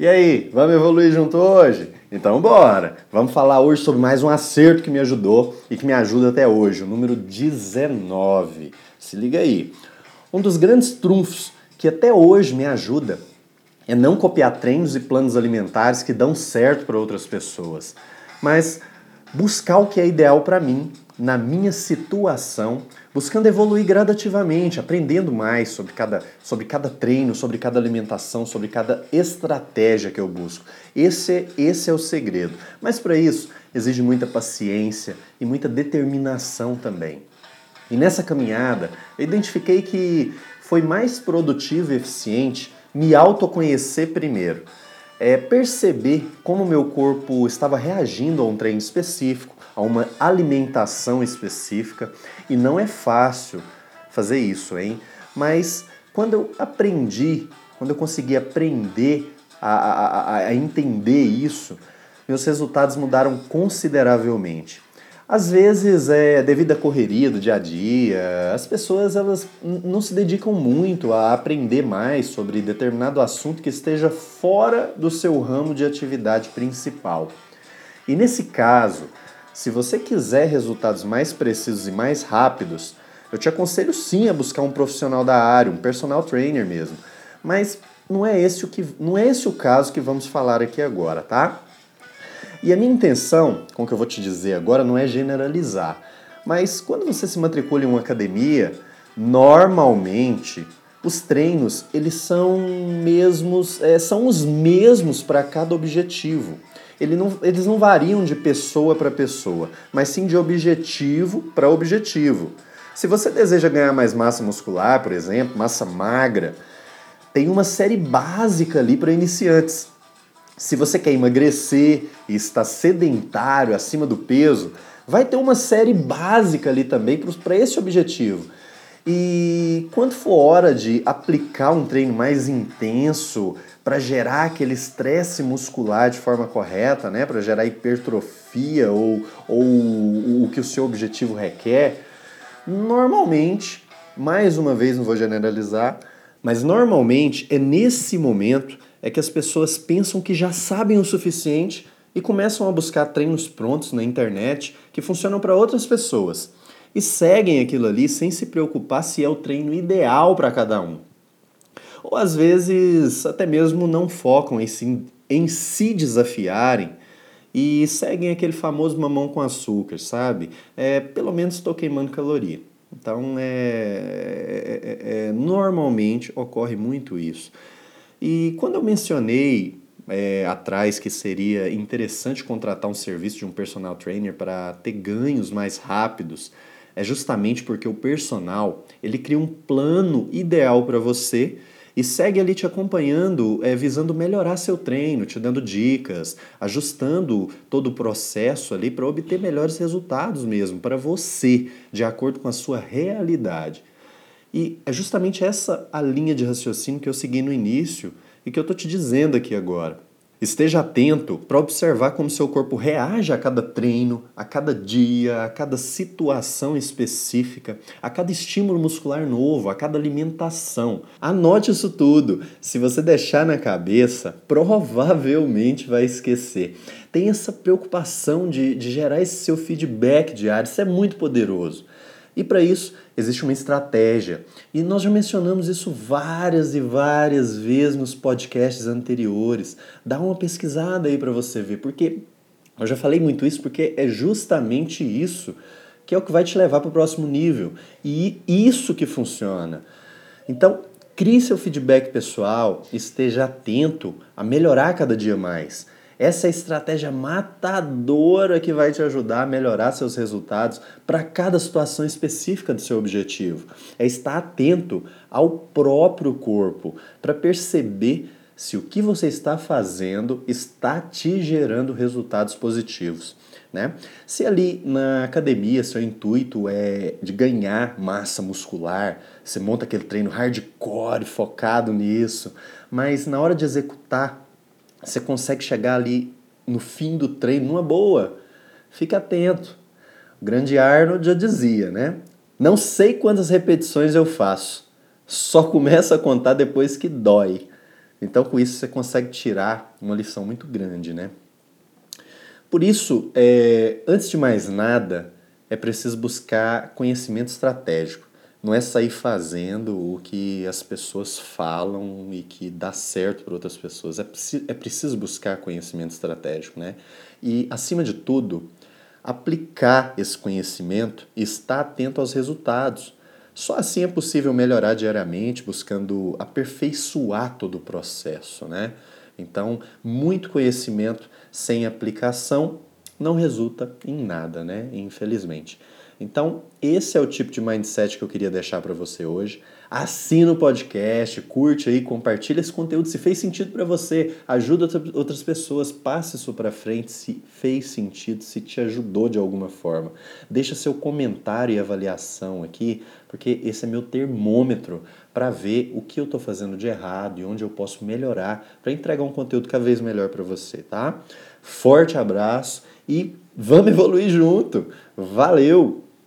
E aí, vamos evoluir junto hoje? Então bora! Vamos falar hoje sobre mais um acerto que me ajudou e que me ajuda até hoje, o número 19. Se liga aí. Um dos grandes trunfos que até hoje me ajuda é não copiar treinos e planos alimentares que dão certo para outras pessoas, mas buscar o que é ideal para mim, na minha situação, buscando evoluir gradativamente, aprendendo mais sobre cada, sobre cada treino, sobre cada alimentação, sobre cada estratégia que eu busco. Esse, esse é o segredo. Mas para isso, exige muita paciência e muita determinação também. E nessa caminhada, eu identifiquei que foi mais produtivo e eficiente me autoconhecer primeiro. É perceber como meu corpo estava reagindo a um treino específico, a uma alimentação específica, e não é fácil fazer isso, hein? Mas quando eu aprendi, quando eu consegui aprender a, a, a entender isso, meus resultados mudaram consideravelmente. Às vezes, é, devido à correria do dia a dia, as pessoas elas não se dedicam muito a aprender mais sobre determinado assunto que esteja fora do seu ramo de atividade principal. E nesse caso, se você quiser resultados mais precisos e mais rápidos, eu te aconselho sim a buscar um profissional da área, um personal trainer mesmo. Mas não é esse o que não é esse o caso que vamos falar aqui agora, tá? E a minha intenção, com o que eu vou te dizer agora, não é generalizar. Mas quando você se matricula em uma academia, normalmente os treinos eles são mesmos, é, são os mesmos para cada objetivo. Ele não, eles não variam de pessoa para pessoa, mas sim de objetivo para objetivo. Se você deseja ganhar mais massa muscular, por exemplo, massa magra, tem uma série básica ali para iniciantes. Se você quer emagrecer e está sedentário, acima do peso, vai ter uma série básica ali também para esse objetivo. E quando for hora de aplicar um treino mais intenso para gerar aquele estresse muscular de forma correta, né, para gerar hipertrofia ou, ou o que o seu objetivo requer, normalmente, mais uma vez não vou generalizar, mas normalmente é nesse momento é que as pessoas pensam que já sabem o suficiente e começam a buscar treinos prontos na internet que funcionam para outras pessoas e seguem aquilo ali sem se preocupar se é o treino ideal para cada um. Ou às vezes até mesmo não focam em se, em se desafiarem e seguem aquele famoso mamão com açúcar, sabe? É, pelo menos estou queimando caloria. Então, é, é, é, é normalmente ocorre muito isso. E quando eu mencionei é, atrás que seria interessante contratar um serviço de um personal trainer para ter ganhos mais rápidos, é justamente porque o personal ele cria um plano ideal para você e segue ali te acompanhando, é, visando melhorar seu treino, te dando dicas, ajustando todo o processo ali para obter melhores resultados mesmo para você, de acordo com a sua realidade. E é justamente essa a linha de raciocínio que eu segui no início e que eu estou te dizendo aqui agora. Esteja atento para observar como seu corpo reage a cada treino, a cada dia, a cada situação específica, a cada estímulo muscular novo, a cada alimentação. Anote isso tudo. Se você deixar na cabeça, provavelmente vai esquecer. Tem essa preocupação de, de gerar esse seu feedback diário, isso é muito poderoso. E para isso existe uma estratégia. E nós já mencionamos isso várias e várias vezes nos podcasts anteriores. Dá uma pesquisada aí para você ver, porque eu já falei muito isso porque é justamente isso que é o que vai te levar para o próximo nível. E isso que funciona. Então, crie seu feedback pessoal, esteja atento a melhorar cada dia mais. Essa é a estratégia matadora que vai te ajudar a melhorar seus resultados para cada situação específica do seu objetivo. É estar atento ao próprio corpo para perceber se o que você está fazendo está te gerando resultados positivos. Né? Se ali na academia seu intuito é de ganhar massa muscular, você monta aquele treino hardcore focado nisso, mas na hora de executar você consegue chegar ali no fim do treino numa boa. Fica atento. O grande Arnold já dizia, né? Não sei quantas repetições eu faço. Só começo a contar depois que dói. Então, com isso, você consegue tirar uma lição muito grande, né? Por isso, é, antes de mais nada, é preciso buscar conhecimento estratégico. Não é sair fazendo o que as pessoas falam e que dá certo para outras pessoas. É, é preciso buscar conhecimento estratégico, né? E, acima de tudo, aplicar esse conhecimento e estar atento aos resultados. Só assim é possível melhorar diariamente, buscando aperfeiçoar todo o processo, né? Então, muito conhecimento sem aplicação não resulta em nada, né? Infelizmente. Então, esse é o tipo de mindset que eu queria deixar para você hoje. Assina o podcast, curte aí, compartilha esse conteúdo se fez sentido para você, ajuda outras pessoas, passe isso para frente se fez sentido, se te ajudou de alguma forma. Deixa seu comentário e avaliação aqui, porque esse é meu termômetro para ver o que eu estou fazendo de errado e onde eu posso melhorar para entregar um conteúdo cada vez melhor para você, tá? Forte abraço e vamos evoluir junto. Valeu!